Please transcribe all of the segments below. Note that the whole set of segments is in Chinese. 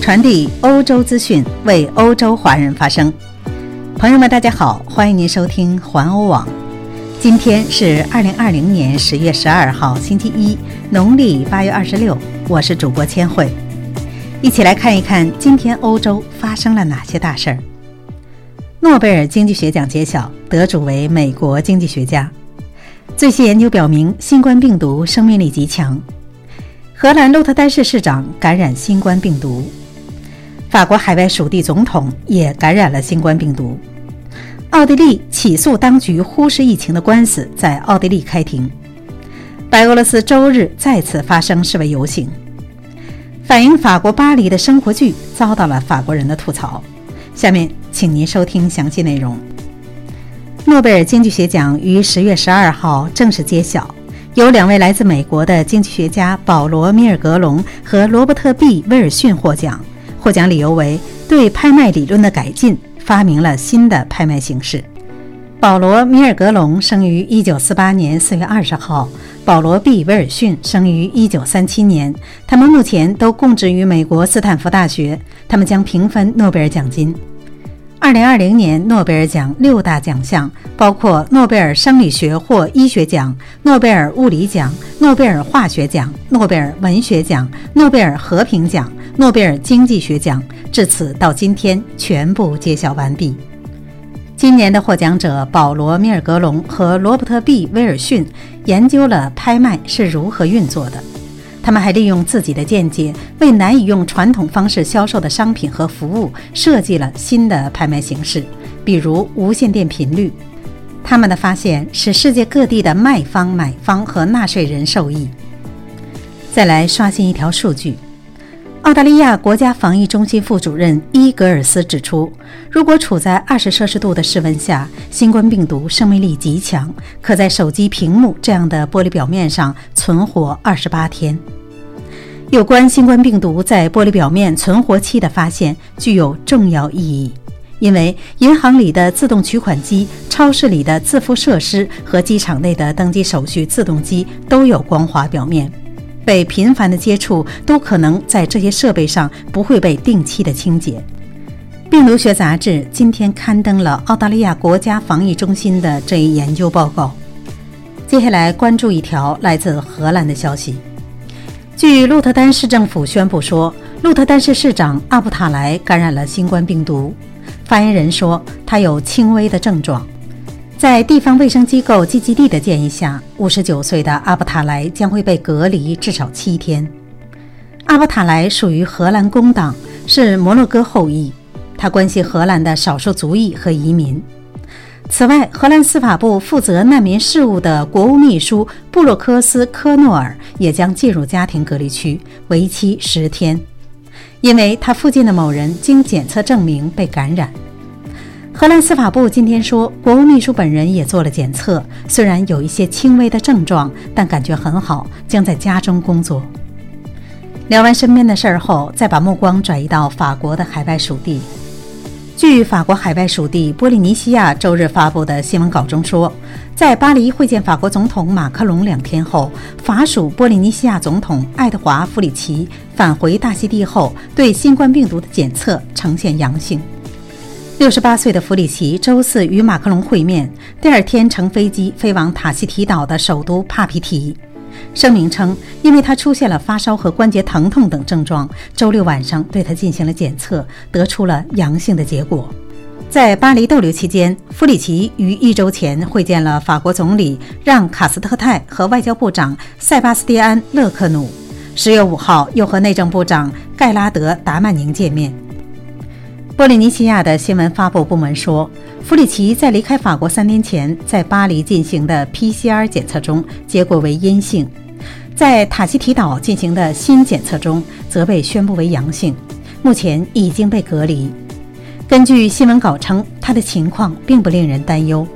传递欧洲资讯，为欧洲华人发声。朋友们，大家好，欢迎您收听环欧网。今天是二零二零年十月十二号，星期一，农历八月二十六。我是主播千惠，一起来看一看今天欧洲发生了哪些大事儿。诺贝尔经济学奖揭晓，得主为美国经济学家。最新研究表明，新冠病毒生命力极强。荷兰鹿特丹市市长感染新冠病毒。法国海外属地总统也感染了新冠病毒。奥地利起诉当局忽视疫情的官司在奥地利开庭。白俄罗斯周日再次发生示威游行，反映法国巴黎的生活剧遭到了法国人的吐槽。下面请您收听详细内容。诺贝尔经济学奖于十月十二号正式揭晓，有两位来自美国的经济学家保罗·米尔格隆和罗伯特 ·B· 威尔逊获奖。获奖理由为对拍卖理论的改进，发明了新的拍卖形式。保罗·米尔格隆生于1948年4月20号，保罗 ·B· 威尔逊生于1937年。他们目前都供职于美国斯坦福大学。他们将平分诺贝尔奖金。2020年诺贝尔奖六大奖项包括诺贝尔生理学或医学奖、诺贝尔物理奖、诺贝尔化学奖、诺贝尔文学奖、诺贝尔和平奖、诺贝尔经济学奖。至此到今天，全部揭晓完毕。今年的获奖者保罗·米尔格隆和罗伯特 ·B· 威尔逊研究了拍卖是如何运作的。他们还利用自己的见解，为难以用传统方式销售的商品和服务设计了新的拍卖形式，比如无线电频率。他们的发现使世界各地的卖方、买方和纳税人受益。再来刷新一条数据：澳大利亚国家防疫中心副主任伊格尔斯指出，如果处在二十摄氏度的室温下，新冠病毒生命力极强，可在手机屏幕这样的玻璃表面上存活二十八天。有关新冠病毒在玻璃表面存活期的发现具有重要意义，因为银行里的自动取款机、超市里的自付设施和机场内的登机手续自动机都有光滑表面，被频繁的接触都可能在这些设备上不会被定期的清洁。病毒学杂志今天刊登了澳大利亚国家防疫中心的这一研究报告。接下来关注一条来自荷兰的消息。据鹿特丹市政府宣布说，鹿特丹市市长阿布塔莱感染了新冠病毒。发言人说，他有轻微的症状。在地方卫生机构基基地的建议下，59岁的阿布塔莱将会被隔离至少七天。阿布塔莱属于荷兰工党，是摩洛哥后裔，他关心荷兰的少数族裔和移民。此外，荷兰司法部负责难民事务的国务秘书布洛克斯科诺尔也将进入家庭隔离区，为期十天，因为他附近的某人经检测证明被感染。荷兰司法部今天说，国务秘书本人也做了检测，虽然有一些轻微的症状，但感觉很好，将在家中工作。聊完身边的事儿后，再把目光转移到法国的海外属地。据法国海外属地波利尼西亚周日发布的新闻稿中说，在巴黎会见法国总统马克龙两天后，法属波利尼西亚总统爱德华·弗里奇返回大溪地后，对新冠病毒的检测呈现阳性。六十八岁的弗里奇周四与马克龙会面，第二天乘飞机飞往塔希提岛的首都帕皮提。声明称，因为他出现了发烧和关节疼痛等症状，周六晚上对他进行了检测，得出了阳性的结果。在巴黎逗留期间，弗里奇于一周前会见了法国总理让·卡斯特泰和外交部长塞巴斯蒂安·勒克努。十月五号，又和内政部长盖拉德·达曼宁见面。波利尼西亚的新闻发布部门说，弗里奇在离开法国三天前，在巴黎进行的 PCR 检测中结果为阴性，在塔希提岛进行的新检测中则被宣布为阳性，目前已经被隔离。根据新闻稿称，他的情况并不令人担忧。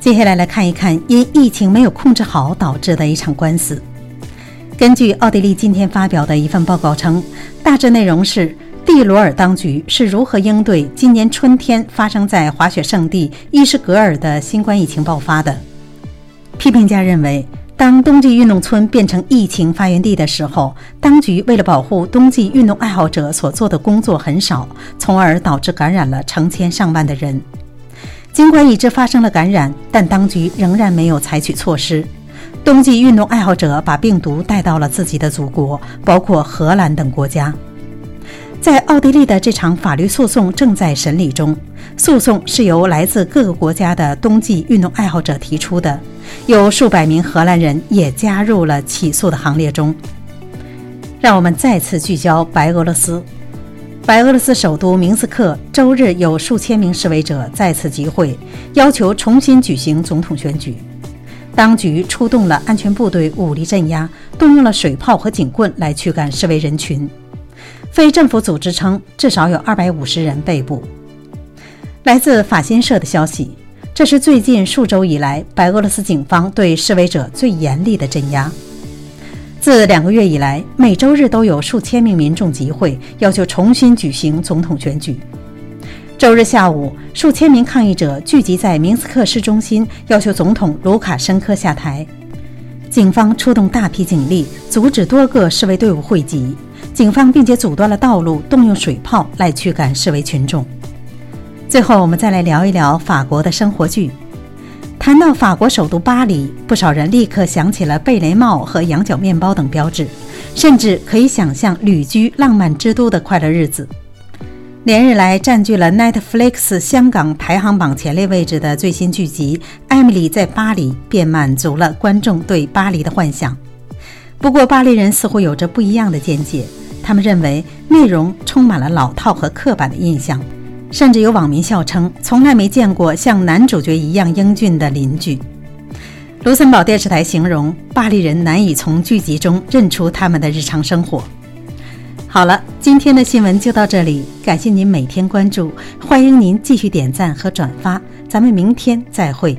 接下来来看一看因疫情没有控制好导致的一场官司。根据奥地利今天发表的一份报告称，大致内容是。蒂罗尔当局是如何应对今年春天发生在滑雪圣地伊什格尔的新冠疫情爆发的？批评家认为，当冬季运动村变成疫情发源地的时候，当局为了保护冬季运动爱好者所做的工作很少，从而导致感染了成千上万的人。尽管已知发生了感染，但当局仍然没有采取措施。冬季运动爱好者把病毒带到了自己的祖国，包括荷兰等国家。在奥地利的这场法律诉讼正在审理中，诉讼是由来自各个国家的冬季运动爱好者提出的，有数百名荷兰人也加入了起诉的行列中。让我们再次聚焦白俄罗斯。白俄罗斯首都明斯克周日有数千名示威者再次集会，要求重新举行总统选举。当局出动了安全部队，武力镇压，动用了水炮和警棍来驱赶示威人群。非政府组织称，至少有二百五十人被捕。来自法新社的消息，这是最近数周以来白俄罗斯警方对示威者最严厉的镇压。自两个月以来，每周日都有数千名民众集会，要求重新举行总统选举。周日下午，数千名抗议者聚集在明斯克市中心，要求总统卢卡申科下台。警方出动大批警力，阻止多个示威队伍汇集。警方并且阻断了道路，动用水炮来驱赶示威群众。最后，我们再来聊一聊法国的生活剧。谈到法国首都巴黎，不少人立刻想起了贝雷帽和羊角面包等标志，甚至可以想象旅居浪漫之都的快乐日子。连日来占据了 Netflix 香港排行榜前列位置的最新剧集《艾米丽在巴黎》，便满足了观众对巴黎的幻想。不过，巴黎人似乎有着不一样的见解。他们认为内容充满了老套和刻板的印象，甚至有网民笑称从来没见过像男主角一样英俊的邻居。卢森堡电视台形容巴黎人难以从剧集中认出他们的日常生活。好了，今天的新闻就到这里，感谢您每天关注，欢迎您继续点赞和转发，咱们明天再会。